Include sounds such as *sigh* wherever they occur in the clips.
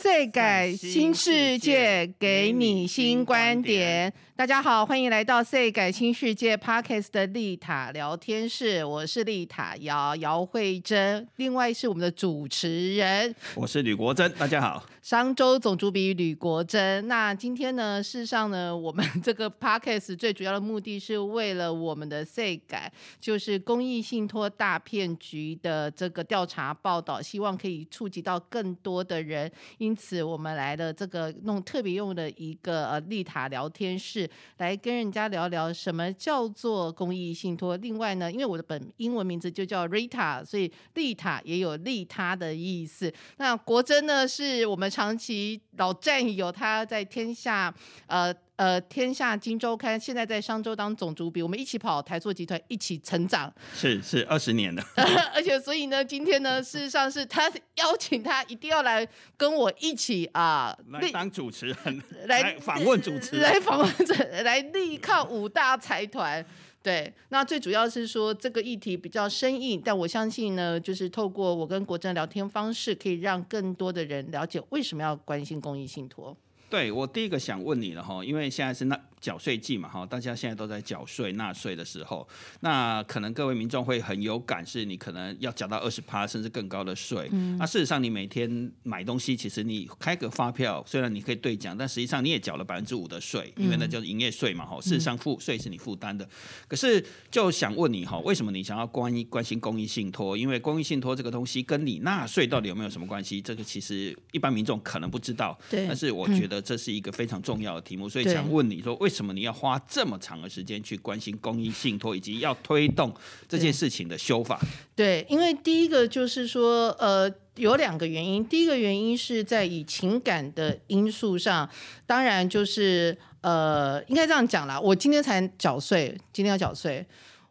岁改新世界，给你新观点。大家好，欢迎来到岁改新世界 Parkes 的丽塔聊天室。我是丽塔姚姚慧珍，另外是我们的主持人，我是吕国珍。大家好。商周总主笔吕国珍。那今天呢，事实上呢，我们 *laughs* 这个 Parkes 最主要的目的是为了我们的岁改，就是公益信托大骗局的这个调查报道，希望可以触及到更多的人。因因此，我们来了这个弄特别用的一个呃丽塔聊天室，来跟人家聊聊什么叫做公益信托。另外呢，因为我的本英文名字就叫 Rita，所以丽塔也有利他的意思。那国珍呢，是我们长期老战友，他在天下呃。呃，天下金周刊现在在商周当总主笔，我们一起跑台塑集团，一起成长，是是二十年的，*laughs* 而且所以呢，今天呢，事实上是他 *laughs* 邀请他一定要来跟我一起啊，来当主持人，来访问主持人，来访问者，来力抗五大财团。对，那最主要是说这个议题比较生硬，但我相信呢，就是透过我跟国珍聊天方式，可以让更多的人了解为什么要关心公益信托。对我第一个想问你了哈，因为现在是那。缴税季嘛，哈，大家现在都在缴税纳税的时候，那可能各位民众会很有感，是你可能要缴到二十趴甚至更高的税。那事实上，你每天买东西，其实你开个发票，虽然你可以兑奖，但实际上你也缴了百分之五的税，因为那叫营业税嘛，哈。事实上，付税是你负担的。可是就想问你哈，为什么你想要关关心公益信托？因为公益信托这个东西跟你纳税到底有没有什么关系？这个其实一般民众可能不知道。对。但是我觉得这是一个非常重要的题目，所以想问你说为。为什么你要花这么长的时间去关心公益信托，以及要推动这件事情的修法？对，因为第一个就是说，呃，有两个原因。第一个原因是在以情感的因素上，当然就是呃，应该这样讲啦。我今天才缴税，今天要缴税。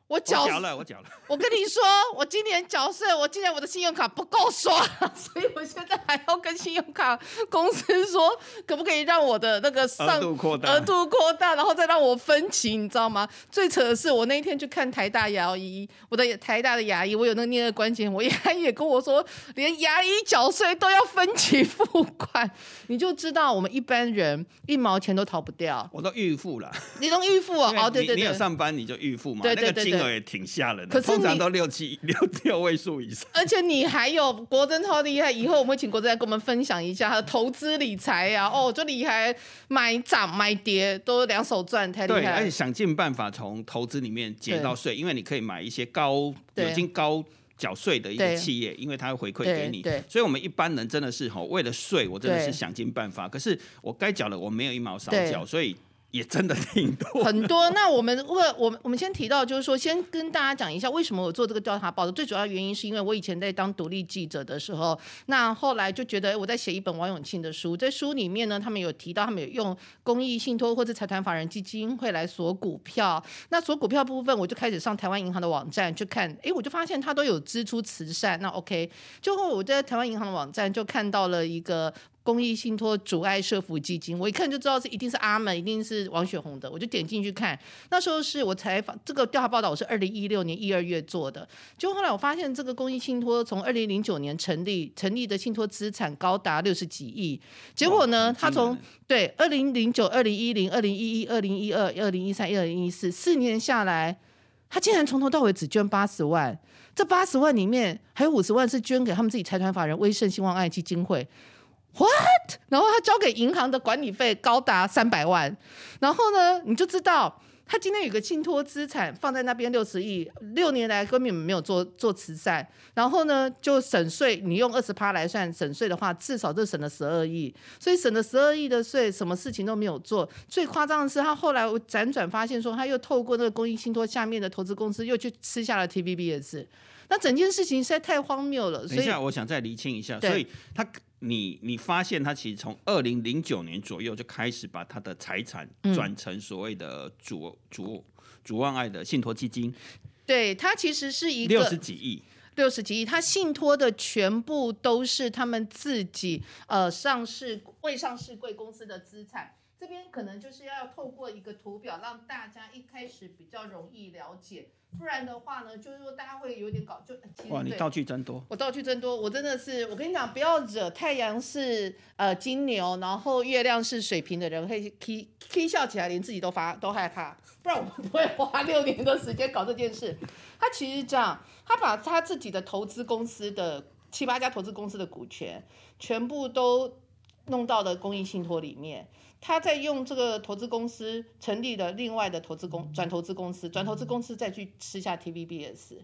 我缴了，我缴了。我跟你说，我今年缴税，我今年我的信用卡不够刷，*laughs* 所以我现在还要跟信用卡公司说，可不可以让我的那个上额度扩大，额度扩大，然后再让我分期，你知道吗？最扯的是，我那一天去看台大牙医，我的台大的牙医，我有那个颞颌关节，我 *laughs* 牙医也跟我说，连牙医缴税都要分期付款，你就知道我们一般人一毛钱都逃不掉。我都预付了，你都预付哦？哦，对对对，你有上班你就预付嘛，对对对。也挺吓人的，通常都六七 *laughs* 六六位数以上。而且你还有国珍超厉害，以后我们会请国珍来跟我们分享一下他的投资理财啊。*laughs* 哦，就厉害，买涨买跌都两手赚，太厉害。对，而且想尽办法从投资里面减到税，因为你可以买一些高已经高缴税的一个企业，因为它会回馈给你。对，所以我们一般人真的是吼，为了税，我真的是想尽办法。可是我该缴的我没有一毛少缴，所以。也真的挺多，很多。那我们为我们我们先提到，就是说，先跟大家讲一下，为什么我做这个调查报道。最主要原因是因为我以前在当独立记者的时候，那后来就觉得我在写一本王永庆的书，在书里面呢，他们有提到，他们有用公益信托或者财团法人基金会来锁股票。那锁股票部分，我就开始上台湾银行的网站去看，哎，我就发现他都有支出慈善。那 OK，最后我在台湾银行的网站就看到了一个。公益信托阻碍社福基金，我一看就知道是一定是阿门，一定是王雪红的，我就点进去看。那时候是我采访这个调查报道，我是二零一六年一二月做的。就后来我发现，这个公益信托从二零零九年成立，成立的信托资产高达六十几亿。结果呢，他从对二零零九、二零一零、二零一一、二零一二、二零一三、二零一四四年下来，他竟然从头到尾只捐八十万。这八十万里面还有五十万是捐给他们自己财团法人威盛希望爱基金会。What？然后他交给银行的管理费高达三百万，然后呢，你就知道他今天有个信托资产放在那边六十亿，六年来根本没有做做慈善，然后呢就省税，你用二十趴来算省税的话，至少就省了十二亿，所以省了十二亿的税，什么事情都没有做。最夸张的是，他后来辗转发现说，他又透过那个公益信托下面的投资公司，又去吃下了 TVBS。那整件事情实在太荒谬了。等一下，我想再厘清一下，所以他。你你发现他其实从二零零九年左右就开始把他的财产转成所谓的主主主万爱的信托基金，对他其实是一个六十几亿，六十几亿，他信托的全部都是他们自己呃上市未上市贵公司的资产。这边可能就是要透过一个图表，让大家一开始比较容易了解，不然的话呢，就是说大家会有点搞就。哇，你道具真多！我道具真多，我真的是，我跟你讲，不要惹太阳是呃金牛，然后月亮是水瓶的人，会 k k 笑起来，连自己都发都害怕。不然我们不会花 *laughs* 六年的时间搞这件事。他其实这样，他把他自己的投资公司的七八家投资公司的股权，全部都弄到了公益信托里面。他在用这个投资公司成立了另外的投资公转投资公司，转投资公司再去吃下 TVBS。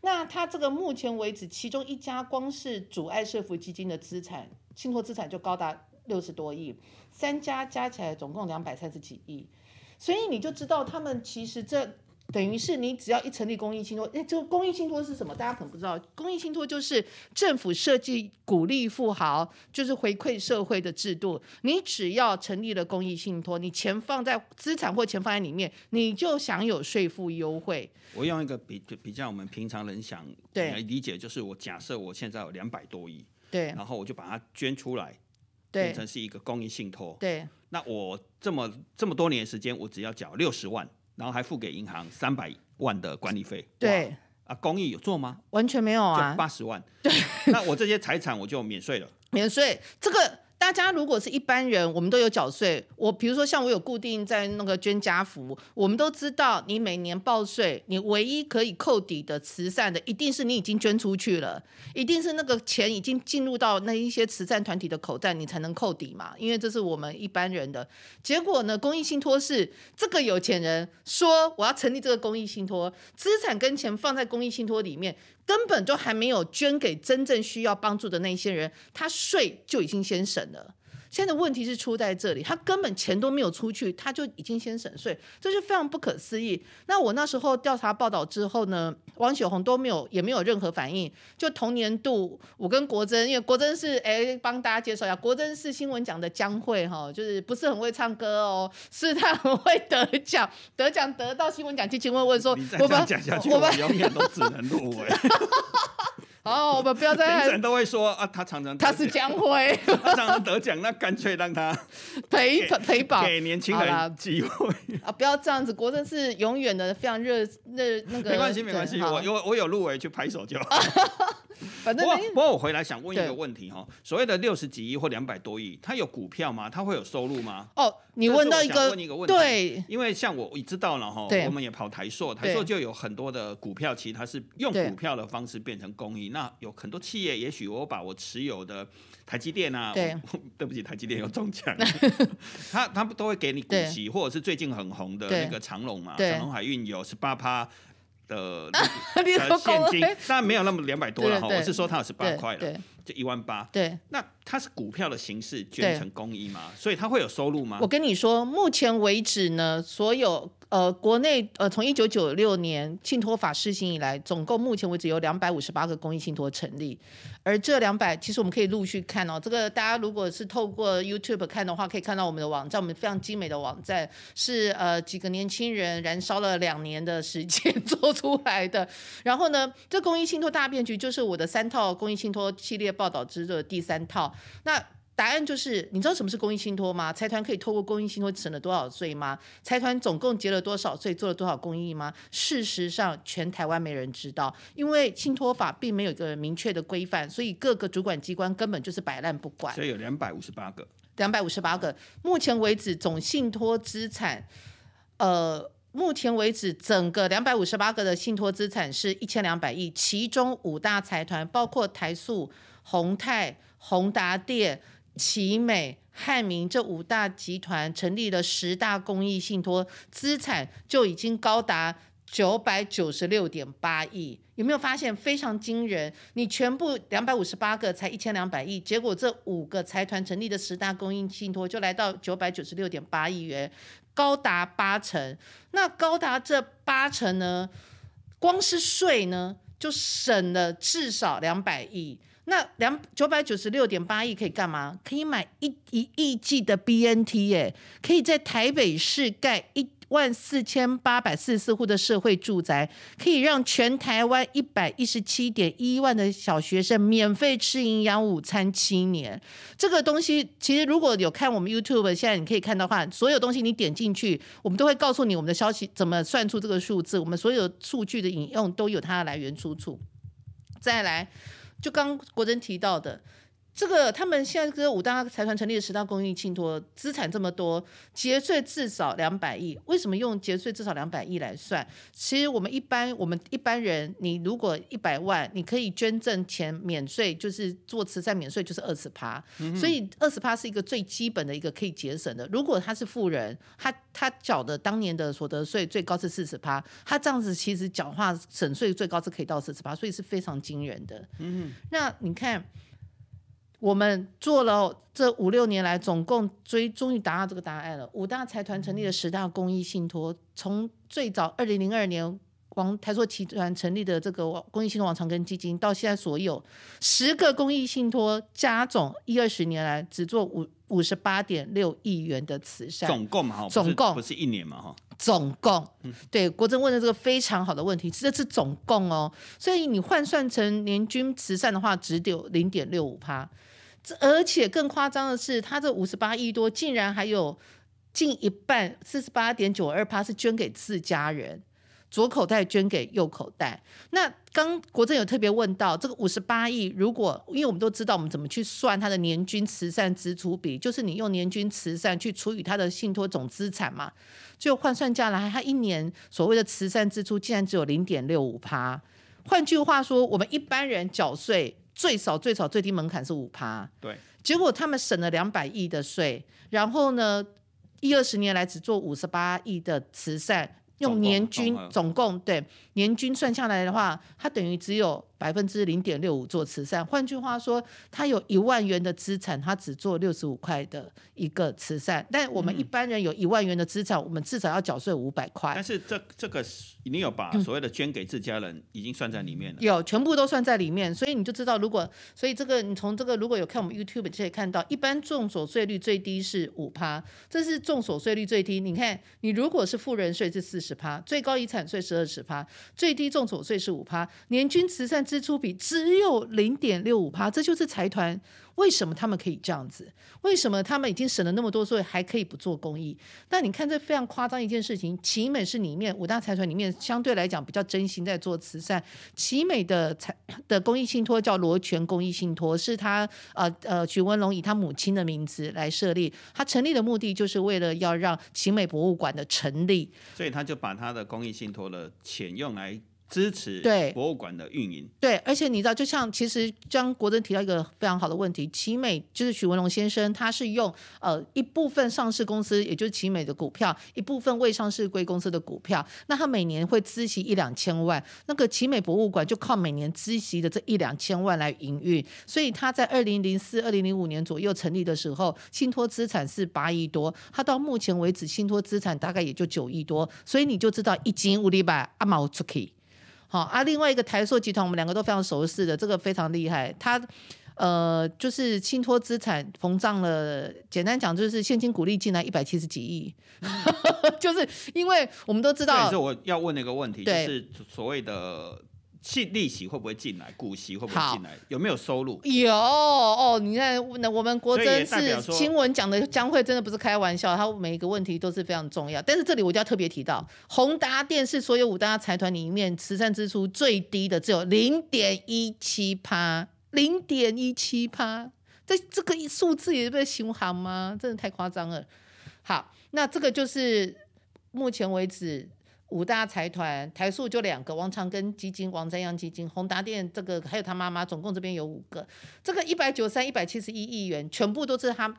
那他这个目前为止，其中一家光是阻碍社福基金的资产信托资产就高达六十多亿，三家加起来总共两百三十几亿，所以你就知道他们其实这。等于是你只要一成立公益信托，哎，这个公益信托是什么？大家可能不知道，公益信托就是政府设计鼓励富豪，就是回馈社会的制度。你只要成立了公益信托，你钱放在资产或钱放在里面，你就享有税负优惠。我用一个比比较我们平常人想来理解，就是我假设我现在有两百多亿，对，然后我就把它捐出来，变成是一个公益信托，对。那我这么这么多年时间，我只要缴六十万。然后还付给银行三百万的管理费，对。啊，公益有做吗？完全没有啊，八十万，对，那我这些财产我就免税了，免税。这个。大家如果是一般人，我们都有缴税。我比如说像我有固定在那个捐家福，我们都知道，你每年报税，你唯一可以扣抵的慈善的，一定是你已经捐出去了，一定是那个钱已经进入到那一些慈善团体的口袋，你才能扣抵嘛。因为这是我们一般人的。结果呢，公益信托是这个有钱人说我要成立这个公益信托，资产跟钱放在公益信托里面。根本就还没有捐给真正需要帮助的那些人，他税就已经先省了。现在的问题是出在这里，他根本钱都没有出去，他就已经先省税，这就非常不可思议。那我那时候调查报道之后呢，王雪红都没有，也没有任何反应。就同年度，我跟国珍，因为国珍是哎，帮大家介绍一下，国珍是新闻奖的江蕙哈，就是不是很会唱歌哦，是他很会得奖，得奖得到新闻奖，就请问问说，我们讲下去，我们永远都只能入围。*laughs* 好，我们不要再。*laughs* 评审都会说啊，他常常他是江辉，他常常得奖，那干脆让他陪陪保，给年轻人机会啊！不要这样子，国政是永远的非常热热那个。没关系，没关系，我有我有入围去拍手就好。*laughs* 反正不过我回来想问一个问题哈，所谓的六十几亿或两百多亿，它有股票吗？它会有收入吗？哦，你问到一个对，因为像我，我知道了哈，我们也跑台硕，台硕就有很多的股票，其实它是用股票的方式变成公益。那有很多企业，也许我把我持有的台积电啊，对，*laughs* 对不起，台积电有中奖，他他们都会给你股息，或者是最近很红的那个长隆嘛，长隆海运有十八趴。*laughs* 的现金，但没有那么两百多了哈。我是说它有十八块了，就一万八。对，那它是股票的形式捐成公益吗？所以它会有收入吗？我跟你说，目前为止呢，所有。呃，国内呃，从一九九六年信托法施行以来，总共目前为止有两百五十八个公益信托成立，而这两百，其实我们可以陆续看哦。这个大家如果是透过 YouTube 看的话，可以看到我们的网站，我们非常精美的网站，是呃几个年轻人燃烧了两年的时间 *laughs* 做出来的。然后呢，这公益信托大变局就是我的三套公益信托系列报道之的第三套。那答案就是，你知道什么是公益信托吗？财团可以透过公益信托省了多少税吗？财团总共结了多少税，做了多少公益吗？事实上，全台湾没人知道，因为信托法并没有一个明确的规范，所以各个主管机关根本就是摆烂不管。所以有两百五十八个，两百五十八个。目前为止，总信托资产，呃，目前为止整个两百五十八个的信托资产是一千两百亿，其中五大财团包括台塑、宏泰、宏达电。奇美、汉明这五大集团成立了十大公益信托，资产就已经高达九百九十六点八亿。有没有发现非常惊人？你全部两百五十八个才一千两百亿，结果这五个财团成立的十大公益信托就来到九百九十六点八亿元，高达八成。那高达这八成呢？光是税呢，就省了至少两百亿。那两九百九十六点八亿可以干嘛？可以买一一亿剂的 BNT 耶，可以在台北市盖一万四千八百四十四户的社会住宅，可以让全台湾一百一十七点一万的小学生免费吃营养午餐七年。这个东西其实如果有看我们 YouTube，现在你可以看到话，所有东西你点进去，我们都会告诉你我们的消息怎么算出这个数字，我们所有数据的引用都有它的来源出处。再来，就刚国珍提到的。这个他们现在这五大财团成立的十大公益信托，资产这么多，节税至少两百亿。为什么用节税至少两百亿来算？其实我们一般我们一般人，你如果一百万，你可以捐赠钱免税，就是做慈善免税，就是二十趴。所以二十趴是一个最基本的一个可以节省的。如果他是富人，他他缴的当年的所得税最高是四十趴，他这样子其实缴话省税最高是可以到四十趴，所以是非常惊人的。嗯，那你看。我们做了这五六年来，总共追终于达到这个答案了。五大财团成立的十大公益信托，从最早二零零二年王台塑集团成立的这个公益信托王长庚基金，到现在所有十个公益信托加总一二十年来，只做五五十八点六亿元的慈善。总共嘛，总共不是一年嘛，哈。总共，对国政问的这个非常好的问题，这是总共哦。所以你换算成年均慈善的话，只有零点六五趴。而且更夸张的是，他这五十八亿多，竟然还有近一半，四十八点九二趴是捐给自家人，左口袋捐给右口袋。那刚国政有特别问到，这个五十八亿，如果因为我们都知道我们怎么去算他的年均慈善支出比，就是你用年均慈善去除以他的信托总资产嘛，就换算下来，他一年所谓的慈善支出竟然只有零点六五趴。换句话说，我们一般人缴税。最少最少最低门槛是五趴，对，结果他们省了两百亿的税，然后呢，一二十年来只做五十八亿的慈善，用年均总共对年均算下来的话，它等于只有。百分之零点六五做慈善，换句话说，他有一万元的资产，他只做六十五块的一个慈善。但我们一般人有一万元的资产，我们至少要缴税五百块。但是这这个你有把所谓的捐给自家人已经算在里面了？有，全部都算在里面。所以你就知道，如果所以这个你从这个如果有看我们 YouTube 就可以看到，一般重所税率最低是五趴，这是重所税率最低。你看，你如果是富人税是四十趴，最高遗产税是二十趴，最低重所税是五趴，年均慈善。支出比只有零点六五趴，这就是财团。为什么他们可以这样子？为什么他们已经省了那么多税，还可以不做公益？但你看，这非常夸张一件事情。奇美是里面五大财团里面相对来讲比较真心在做慈善。奇美的财的公益信托叫罗泉公益信托，是他呃呃许文龙以他母亲的名字来设立。他成立的目的就是为了要让奇美博物馆的成立，所以他就把他的公益信托的钱用来。支持对。博物馆的运营，对，而且你知道，就像其实张国珍提到一个非常好的问题，奇美就是许文龙先生，他是用呃一部分上市公司，也就是奇美的股票，一部分未上市贵公司的股票，那他每年会孳息一两千万，那个奇美博物馆就靠每年孳息的这一两千万来营运，所以他在二零零四、二零零五年左右成立的时候，信托资产是八亿多，他到目前为止信托资产大概也就九亿多，所以你就知道一斤五里百阿毛出去。好啊，另外一个台塑集团，我们两个都非常熟悉的，这个非常厉害。它呃，就是信托资产膨胀了，简单讲就是现金股利进来一百七十几亿，*laughs* 就是因为我们都知道。是我要问的一个问题，就是所谓的。利利息会不会进来？股息会不会进来？有没有收入？有哦，你看，那我们国珍是新闻讲的，将会真的不是开玩笑，他每一个问题都是非常重要。但是这里我就要特别提到，宏达电是所有五大财团里面慈善支出最低的，只有零点一七趴，零点一七趴，这这个数字也被形行吗？真的太夸张了。好，那这个就是目前为止。五大财团，台塑就两个，王长庚基金、王占阳基金、宏达电这个还有他妈妈，总共这边有五个。这个一百九十三、一百七十一亿元，全部都是他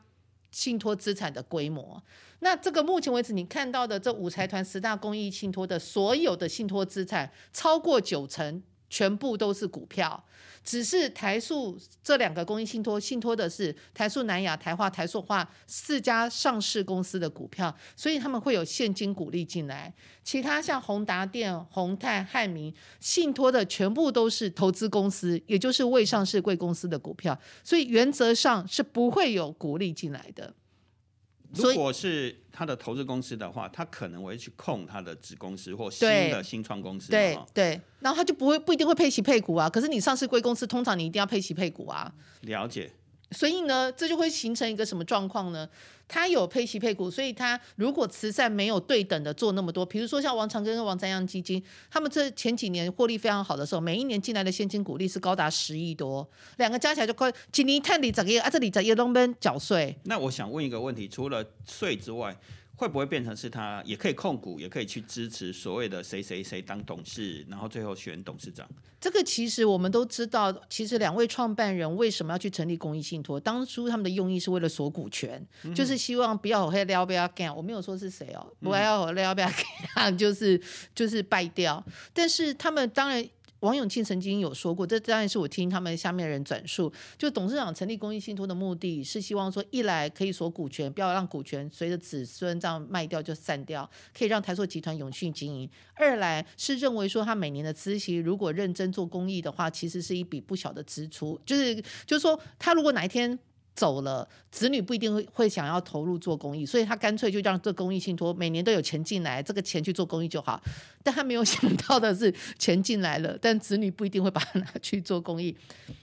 信托资产的规模。那这个目前为止你看到的这五财团十大公益信托的所有的信托资产，超过九成。全部都是股票，只是台塑这两个公益信托信托的是台塑南亚、台化、台塑化四家上市公司的股票，所以他们会有现金股利进来。其他像宏达电、宏泰、汉民信托的全部都是投资公司，也就是未上市贵公司的股票，所以原则上是不会有股利进来的。如果是他的投资公司的话，他可能会去控他的子公司或新的新创公司对对，然后他就不会不一定会配息配股啊。可是你上市贵公司，通常你一定要配息配股啊。了解。所以呢，这就会形成一个什么状况呢？他有配息配股，所以他如果慈善没有对等的做那么多，比如说像王长庚跟王占阳基金，他们这前几年获利非常好的时候，每一年进来的现金股利是高达十亿多，两个加起来就快几年探底整个啊，这里在叶东边缴税。那我想问一个问题，除了税之外，会不会变成是他也可以控股，也可以去支持所谓的谁谁谁当董事，然后最后选董事长？这个其实我们都知道，其实两位创办人为什么要去成立公益信托？当初他们的用意是为了锁股权，就是希望不要黑撩不要干。我没有说是谁哦，不要撩不要干，就是就是败掉。但是他们当然。王永庆曾经有说过，这当然是我听他们下面的人转述。就董事长成立公益信托的目的是希望说，一来可以锁股权，不要让股权随着子孙这样卖掉就散掉，可以让台塑集团永续经营；二来是认为说，他每年的资息如果认真做公益的话，其实是一笔不小的支出。就是就是说，他如果哪一天走了，子女不一定会会想要投入做公益，所以他干脆就让这公益信托每年都有钱进来，这个钱去做公益就好。但他没有 *laughs* 想到的是，钱进来了，但子女不一定会把它拿去做公益。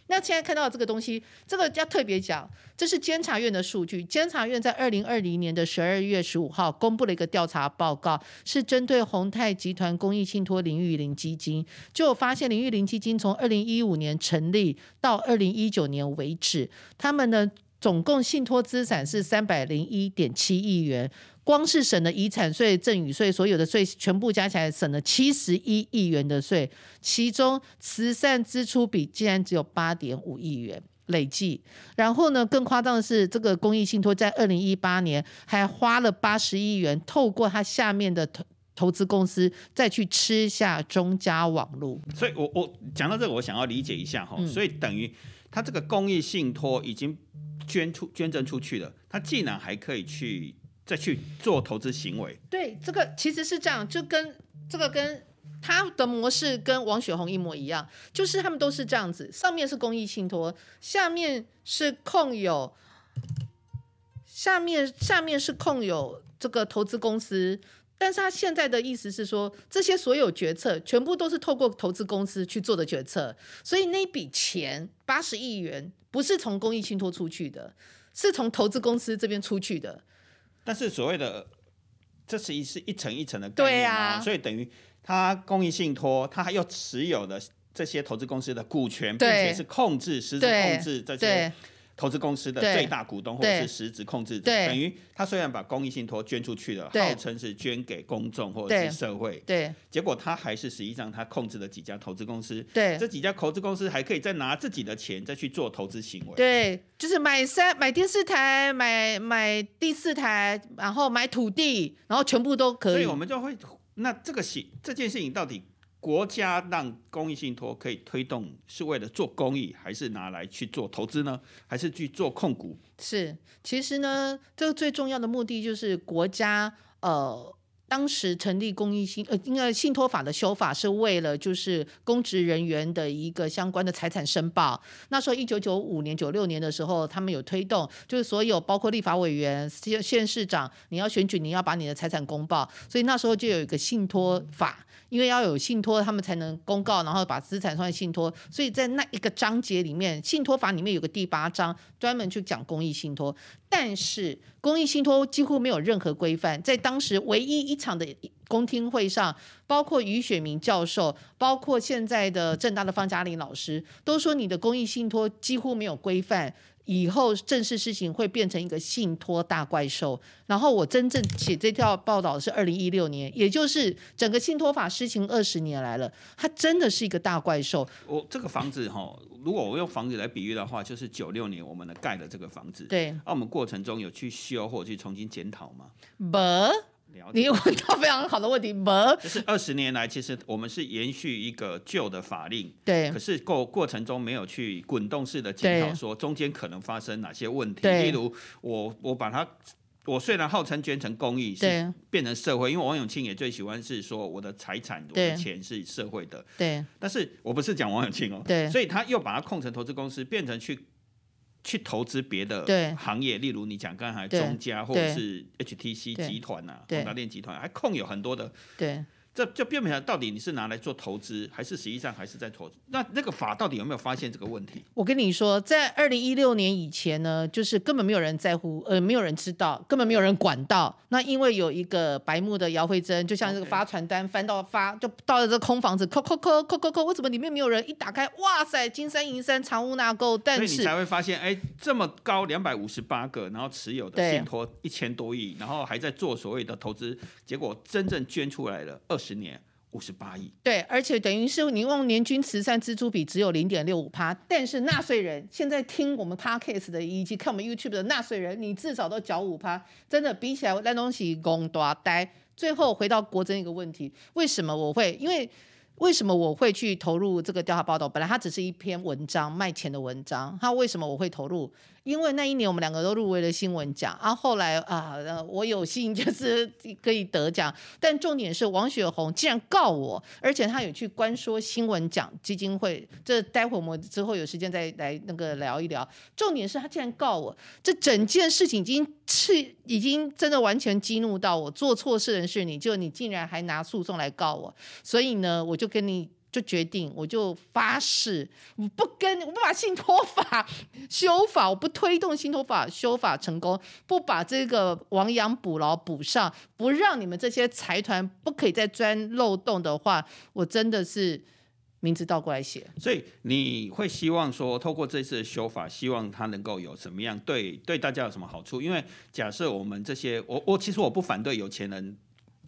那现在看到这个东西，这个要特别讲，这是监察院的数据。监察院在二零二零年的十二月十五号公布了一个调查报告，是针对宏泰集团公益信托林玉林基金，就发现林玉林基金从二零一五年成立到二零一九年为止，他们呢总共信托资产是三百零一点七亿元。光是省了遗产税、赠与税，所有的税全部加起来省了七十一亿元的税，其中慈善支出比竟然只有八点五亿元累计。然后呢，更夸张的是，这个公益信托在二零一八年还花了八十亿元，透过它下面的投投资公司再去吃下中家网络。所以我我讲到这个，我想要理解一下哈，嗯所以等于他这个公益信托已经捐出捐赠出去了，他竟然还可以去再去做投资行为，对，这个其实是这样，就跟这个跟他的模式跟王雪红一模一样，就是他们都是这样子，上面是公益信托，下面是控有，下面下面是控有这个投资公司。但是他现在的意思是说，这些所有决策全部都是透过投资公司去做的决策，所以那笔钱八十亿元不是从公益信托出去的，是从投资公司这边出去的。但是所谓的这是一是一层一层的概念啊。所以等于他公益信托，他还有持有的这些投资公司的股权，并且是控制实质控制这些对投资公司的最大股东或者是实质控制者，等于他虽然把公益信托捐出去了，对。号称是捐给公众或者是社会，对。结果他还是实际上他控制了几家投资公司，对。这几家投资公司还可以再拿自己的钱再去做投资行为。对，就是买三买电视台，买买第四台，然后买土地，然后全部都可以。所以我们就会，那这个行这件事情到底国家让公益信托可以推动，是为了做公益，还是拿来去做投资呢？还是去做控股？是，其实呢，这个最重要的目的就是国家呃。当时成立公益信呃，应该信托法的修法是为了就是公职人员的一个相关的财产申报。那时候一九九五年、九六年的时候，他们有推动，就是所有包括立法委员、县县市长，你要选举，你要把你的财产公报。所以那时候就有一个信托法，因为要有信托，他们才能公告，然后把资产算信托。所以在那一个章节里面，信托法里面有个第八章，专门去讲公益信托。但是公益信托几乎没有任何规范，在当时唯一一场的公听会上，包括于雪明教授，包括现在的正大的方嘉玲老师，都说你的公益信托几乎没有规范。以后正式事情会变成一个信托大怪兽。然后我真正写这条报道是二零一六年，也就是整个信托法施行二十年来了，它真的是一个大怪兽。我这个房子哈，如果我用房子来比喻的话，就是九六年我们的盖的这个房子，对，那、我们过程中有去修或者去重新检讨吗？不。你问到非常好的问题，不，就是二十年来，其实我们是延续一个旧的法令，对。可是过过程中没有去滚动式的检讨，对。说中间可能发生哪些问题。例如，我我把它，我虽然号称捐成公益，是对变成社会，因为王永庆也最喜欢是说我的财产、我的钱是社会的，对。但是我不是讲王永庆哦，对。所以他又把它控成投资公司，变成去去投资别的行业，例如你讲刚才中家或者是 HTC 集团呐、啊宏达电集团，还控有很多的，对。这就变不成到底你是拿来做投资，还是实际上还是在投资？那那个法到底有没有发现这个问题？我跟你说，在二零一六年以前呢，就是根本没有人在乎，呃，没有人知道，根本没有人管到。那因为有一个白目的姚慧珍，就像这个发传单翻到发，就到了这空房子，扣扣扣扣扣扣，为什么里面没有人？一打开，哇塞，金山银山藏污纳垢，所以你才会发现，哎，这么高两百五十八个，然后持有的信托一千多亿，然后还在做所谓的投资，结果真正捐出来了二十十年五十八亿。对，而且等于是你用年均慈善支出比只有零点六五趴，但是纳税人现在听我们 podcast 的以及看我们 YouTube 的纳税人，你至少都缴五趴，真的比起来那东西公多呆。最后回到国珍一个问题，为什么我会因为？为什么我会去投入这个调查报道？本来它只是一篇文章，卖钱的文章。它为什么我会投入？因为那一年我们两个都入围了新闻奖，啊，后来啊，我有幸 *laughs* 就是可以得奖，但重点是王雪红竟然告我，而且他有去关说新闻奖基金会，这待会我们之后有时间再来那个聊一聊。重点是他竟然告我，这整件事情已经是已经真的完全激怒到我，做错事的人是你，就你竟然还拿诉讼来告我，所以呢，我就跟你。就决定，我就发誓，我不跟，我不把信托法修法，我不推动信托法修法成功，不把这个亡羊补牢补上，不让你们这些财团不可以再钻漏洞的话，我真的是名字倒过来写。所以你会希望说，透过这次的修法，希望它能够有什么样对对大家有什么好处？因为假设我们这些，我我其实我不反对有钱人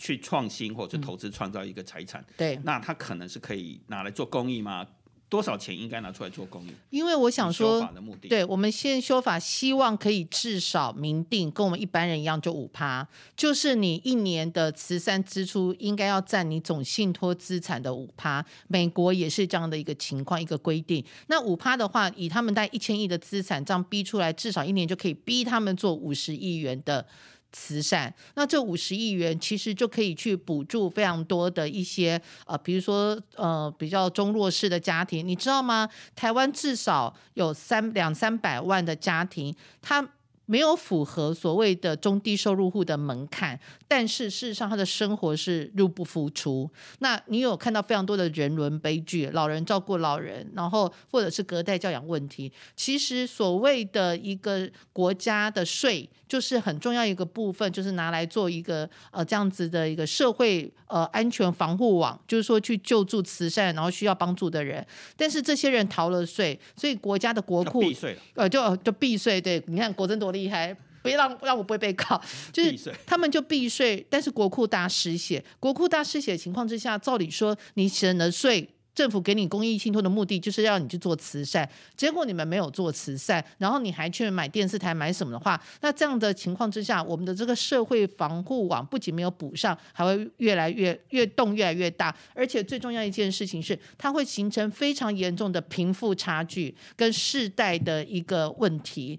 去创新或者投资创造一个财产，对，那他可能是可以拿来做公益吗？多少钱应该拿出来做公益？因为我想修说法，的目的，对我们现在修法，希望可以至少明定，跟我们一般人一样，就五趴，就是你一年的慈善支出应该要占你总信托资产的五趴。美国也是这样的一个情况，一个规定。那五趴的话，以他们带一千亿的资产，这样逼出来，至少一年就可以逼他们做五十亿元的。慈善，那这五十亿元其实就可以去补助非常多的一些呃，比如说呃比较中弱势的家庭，你知道吗？台湾至少有三两三百万的家庭，他没有符合所谓的中低收入户的门槛，但是事实上他的生活是入不敷出。那你有看到非常多的人伦悲剧，老人照顾老人，然后或者是隔代教养问题。其实所谓的一个国家的税，就是很重要一个部分，就是拿来做一个呃这样子的一个社会呃安全防护网，就是说去救助慈善然后需要帮助的人。但是这些人逃了税，所以国家的国库避税，呃，就就避税，对，你看国珍多厉害，别让让我不会被告，*laughs* 就是。他们就避税，但是国库大失血，国库大失血的情况之下，照理说你省了税。政府给你公益信托的目的就是要你去做慈善，结果你们没有做慈善，然后你还去买电视台买什么的话，那这样的情况之下，我们的这个社会防护网不仅没有补上，还会越来越越动越来越大，而且最重要一件事情是，它会形成非常严重的贫富差距跟世代的一个问题，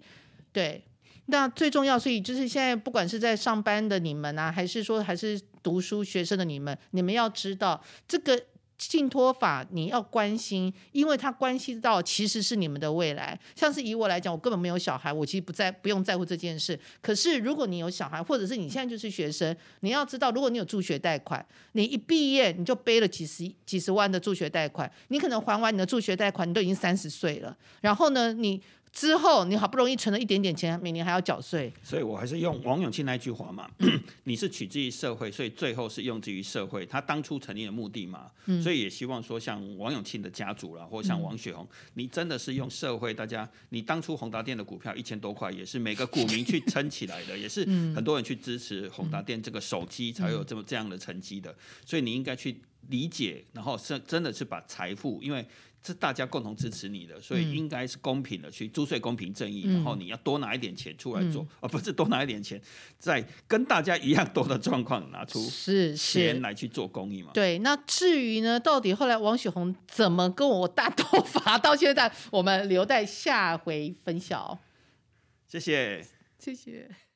对。那最重要，所以就是现在，不管是在上班的你们啊，还是说还是读书学生的你们，你们要知道这个信托法你要关心，因为它关系到其实是你们的未来。像是以我来讲，我根本没有小孩，我其实不在不用在乎这件事。可是如果你有小孩，或者是你现在就是学生，你要知道，如果你有助学贷款，你一毕业你就背了几十几十万的助学贷款，你可能还完你的助学贷款，你都已经三十岁了。然后呢，你之后你好不容易存了一点点钱，每年还要缴税。所以我还是用王永庆那句话嘛，*clears throat* 你是取之于社会，所以最后是用之于社会。他当初成立的目的嘛，所以也希望说，像王永庆的家族啦，或像王雪红，你真的是用社会，大家，你当初宏达电的股票一千多块，也是每个股民去撑起来的，*laughs* 也是很多人去支持宏达电这个手机才有这么这样的成绩的。所以你应该去理解，然后是真的是把财富，因为。是大家共同支持你的，所以应该是公平的去租税公平正义，然后你要多拿一点钱出来做，而不是多拿一点钱，在跟大家一样多的状况拿出是是。钱来去做公益嘛。对，那至于呢，到底后来王雪红怎么跟我大斗法，到现在我们留待下回分晓。谢谢。谢谢。